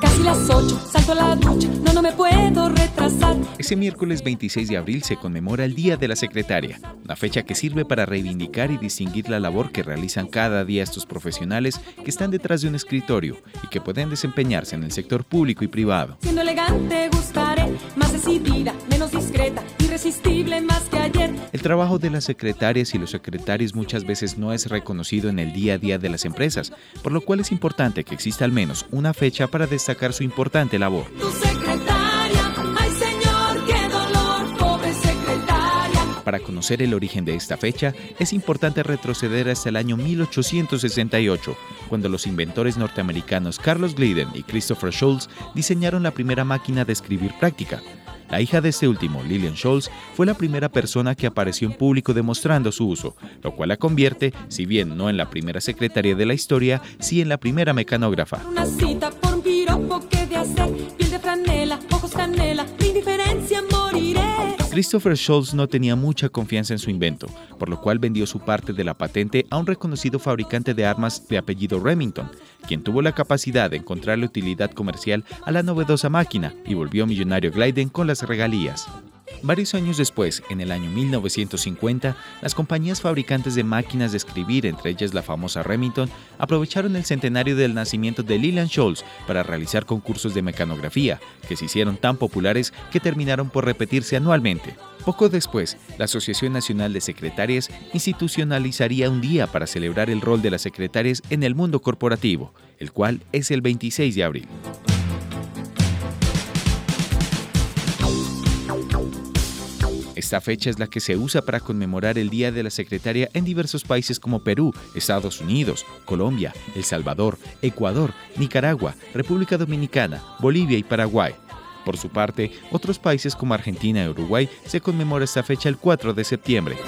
Casi las ocho, salto la ducha, no, no me puedo ese miércoles 26 de abril se conmemora el Día de la Secretaria, una fecha que sirve para reivindicar y distinguir la labor que realizan cada día estos profesionales que están detrás de un escritorio y que pueden desempeñarse en el sector público y privado. Siendo elegante gustaré, más decidida, menos discreta, irresistible más que ayer. El trabajo de las secretarias y los secretarios muchas veces no es reconocido en el día a día de las empresas, por lo cual es importante que exista al menos una fecha para destacar su importante labor. Tu Para conocer el origen de esta fecha, es importante retroceder hasta el año 1868, cuando los inventores norteamericanos Carlos Glidden y Christopher Schultz diseñaron la primera máquina de escribir práctica. La hija de este último, Lillian Schultz, fue la primera persona que apareció en público demostrando su uso, lo cual la convierte, si bien no en la primera secretaria de la historia, sí en la primera mecanógrafa. Una cita por un piropo que de hacer, piel de franela, ojos canela, indiferencia moriré. Christopher Schultz no tenía mucha confianza en su invento, por lo cual vendió su parte de la patente a un reconocido fabricante de armas de apellido Remington, quien tuvo la capacidad de encontrarle utilidad comercial a la novedosa máquina y volvió millonario Glyden con las regalías. Varios años después, en el año 1950, las compañías fabricantes de máquinas de escribir, entre ellas la famosa Remington, aprovecharon el centenario del nacimiento de Leland Scholz para realizar concursos de mecanografía, que se hicieron tan populares que terminaron por repetirse anualmente. Poco después, la Asociación Nacional de Secretarias institucionalizaría un día para celebrar el rol de las secretarias en el mundo corporativo, el cual es el 26 de abril. Esta fecha es la que se usa para conmemorar el Día de la Secretaria en diversos países como Perú, Estados Unidos, Colombia, El Salvador, Ecuador, Nicaragua, República Dominicana, Bolivia y Paraguay. Por su parte, otros países como Argentina y Uruguay se conmemora esta fecha el 4 de septiembre.